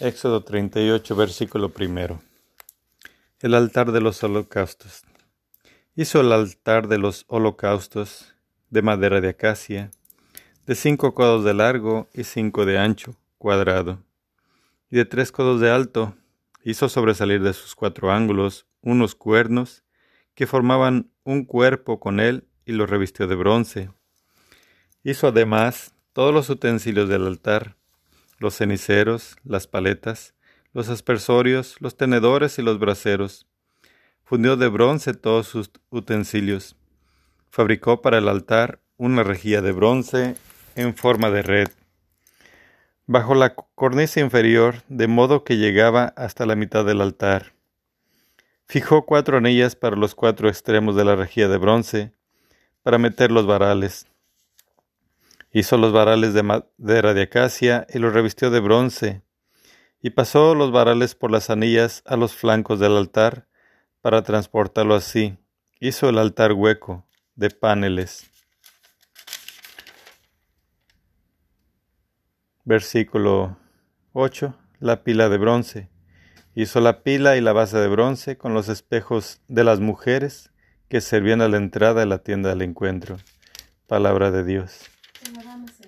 Éxodo 38, versículo primero. El altar de los holocaustos. Hizo el altar de los holocaustos de madera de acacia, de cinco codos de largo y cinco de ancho, cuadrado, y de tres codos de alto. Hizo sobresalir de sus cuatro ángulos unos cuernos que formaban un cuerpo con él y lo revistió de bronce. Hizo además todos los utensilios del altar, los ceniceros, las paletas, los aspersorios, los tenedores y los braseros. Fundió de bronce todos sus utensilios. Fabricó para el altar una rejilla de bronce en forma de red, bajo la cornisa inferior, de modo que llegaba hasta la mitad del altar. Fijó cuatro anillas para los cuatro extremos de la rejilla de bronce, para meter los varales. Hizo los varales de madera de acacia y los revistió de bronce, y pasó los varales por las anillas a los flancos del altar para transportarlo así. Hizo el altar hueco de paneles. Versículo 8. La pila de bronce. Hizo la pila y la base de bronce con los espejos de las mujeres que servían a la entrada de la tienda del encuentro. Palabra de Dios. promises.